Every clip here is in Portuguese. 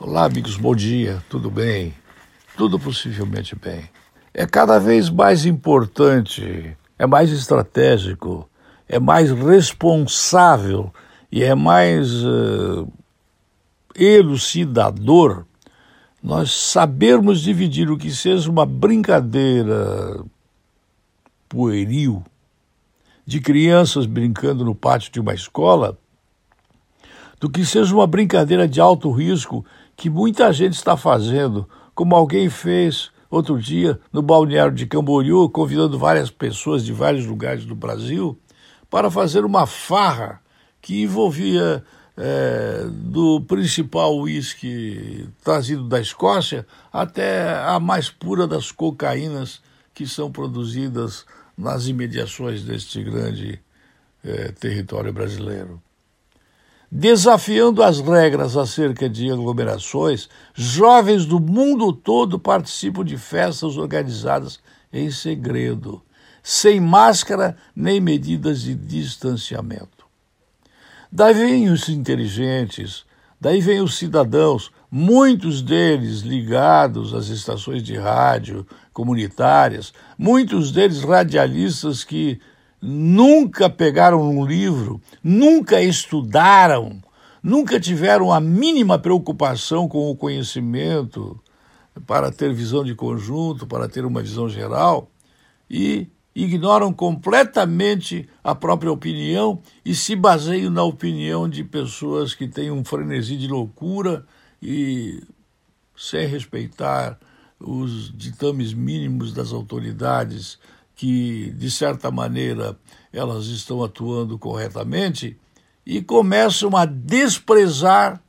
Olá, amigos, bom dia, tudo bem? Tudo possivelmente bem. É cada vez mais importante, é mais estratégico, é mais responsável e é mais uh, elucidador nós sabermos dividir o que seja uma brincadeira pueril de crianças brincando no pátio de uma escola do que seja uma brincadeira de alto risco que muita gente está fazendo, como alguém fez outro dia no balneário de Camboriú, convidando várias pessoas de vários lugares do Brasil para fazer uma farra que envolvia é, do principal uísque trazido da Escócia até a mais pura das cocaínas que são produzidas nas imediações deste grande é, território brasileiro. Desafiando as regras acerca de aglomerações, jovens do mundo todo participam de festas organizadas em segredo, sem máscara nem medidas de distanciamento. Daí vêm os inteligentes, daí vêm os cidadãos, muitos deles ligados às estações de rádio comunitárias, muitos deles radialistas que nunca pegaram um livro, nunca estudaram, nunca tiveram a mínima preocupação com o conhecimento para ter visão de conjunto, para ter uma visão geral e ignoram completamente a própria opinião e se baseiam na opinião de pessoas que têm um frenesi de loucura e sem respeitar os ditames mínimos das autoridades que, de certa maneira, elas estão atuando corretamente e começam a desprezar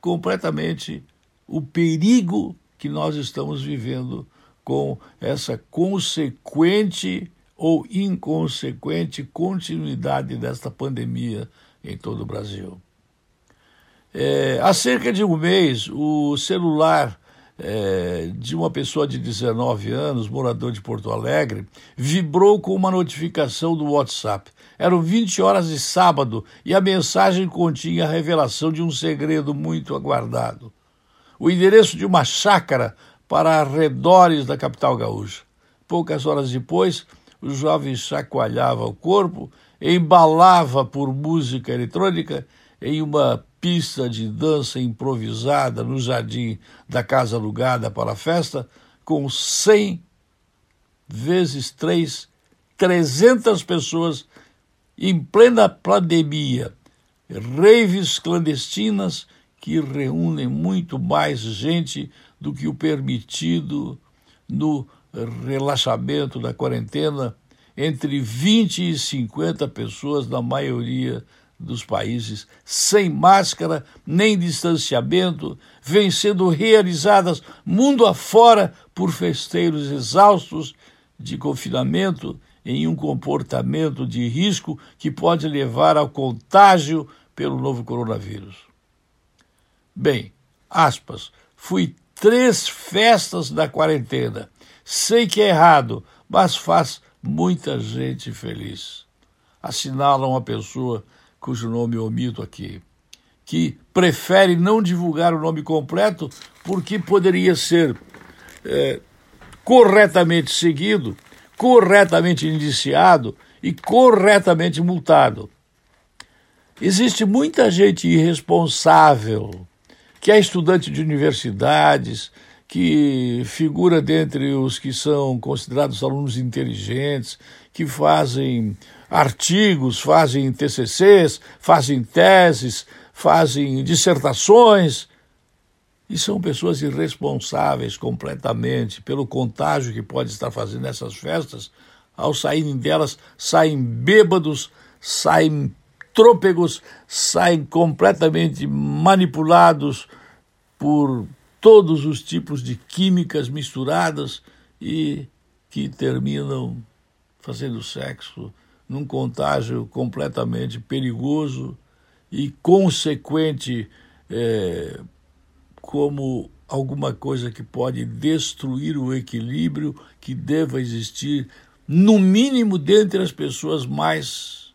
completamente o perigo que nós estamos vivendo com essa consequente ou inconsequente continuidade desta pandemia em todo o Brasil. É, há cerca de um mês, o celular é, de uma pessoa de 19 anos, morador de Porto Alegre, vibrou com uma notificação do WhatsApp. Eram 20 horas de sábado e a mensagem continha a revelação de um segredo muito aguardado. O endereço de uma chácara para arredores da capital gaúcha. Poucas horas depois, o jovem chacoalhava o corpo, embalava por música eletrônica em uma pista de dança improvisada no jardim da casa alugada para a festa, com 100 vezes 3, 300 pessoas em plena pandemia, raves clandestinas que reúnem muito mais gente do que o permitido no relaxamento da quarentena, entre 20 e 50 pessoas na maioria dos países sem máscara nem distanciamento, vêm sendo realizadas mundo afora por festeiros exaustos de confinamento em um comportamento de risco que pode levar ao contágio pelo novo coronavírus. Bem, aspas, fui três festas da quarentena. Sei que é errado, mas faz muita gente feliz. Assinala uma pessoa cujo nome eu omito aqui, que prefere não divulgar o nome completo porque poderia ser é, corretamente seguido, corretamente indiciado e corretamente multado. Existe muita gente irresponsável que é estudante de universidades, que figura dentre os que são considerados alunos inteligentes, que fazem artigos, fazem TCCs, fazem teses, fazem dissertações. E são pessoas irresponsáveis completamente pelo contágio que pode estar fazendo nessas festas. Ao saírem delas, saem bêbados, saem trôpegos, saem completamente manipulados por todos os tipos de químicas misturadas e que terminam fazendo sexo num contágio completamente perigoso e consequente é, como alguma coisa que pode destruir o equilíbrio que deva existir, no mínimo, dentre as pessoas mais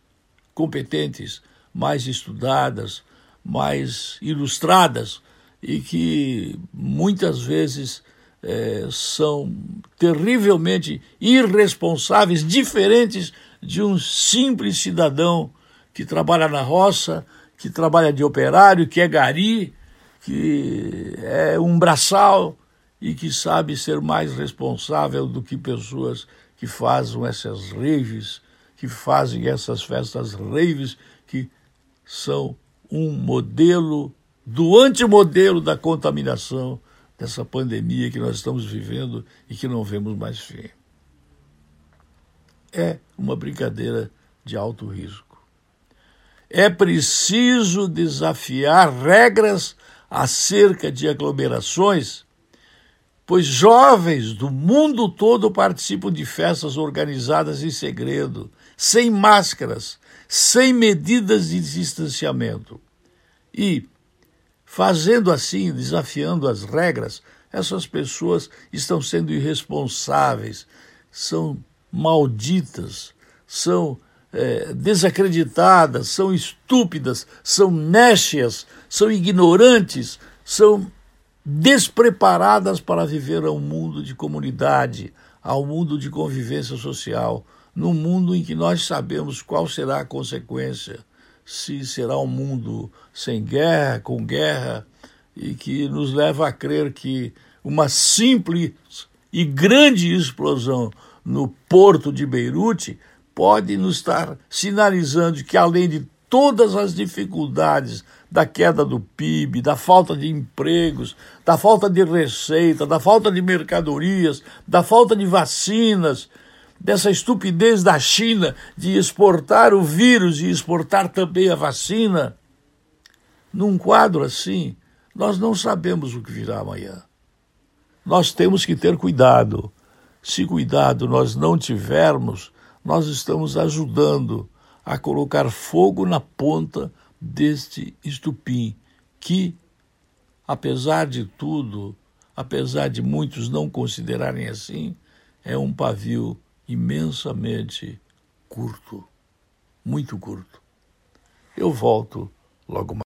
competentes, mais estudadas, mais ilustradas e que muitas vezes é, são terrivelmente irresponsáveis, diferentes de um simples cidadão que trabalha na roça, que trabalha de operário, que é gari, que é um braçal e que sabe ser mais responsável do que pessoas que fazem essas raves, que fazem essas festas raves, que são um modelo do antimodelo da contaminação dessa pandemia que nós estamos vivendo e que não vemos mais fim. É uma brincadeira de alto risco. É preciso desafiar regras acerca de aglomerações, pois jovens do mundo todo participam de festas organizadas em segredo, sem máscaras, sem medidas de distanciamento. E, fazendo assim, desafiando as regras, essas pessoas estão sendo irresponsáveis, são malditas, são é, desacreditadas, são estúpidas, são nécias, são ignorantes, são despreparadas para viver a um mundo de comunidade, ao mundo de convivência social, num mundo em que nós sabemos qual será a consequência, se será um mundo sem guerra, com guerra, e que nos leva a crer que uma simples e grande explosão no porto de Beirute pode nos estar sinalizando que, além de todas as dificuldades da queda do PIB, da falta de empregos, da falta de receita, da falta de mercadorias, da falta de vacinas, dessa estupidez da China de exportar o vírus e exportar também a vacina. Num quadro assim, nós não sabemos o que virá amanhã. Nós temos que ter cuidado. Se cuidado nós não tivermos, nós estamos ajudando a colocar fogo na ponta deste estupim que, apesar de tudo, apesar de muitos não considerarem assim, é um pavio imensamente curto, muito curto. Eu volto logo mais.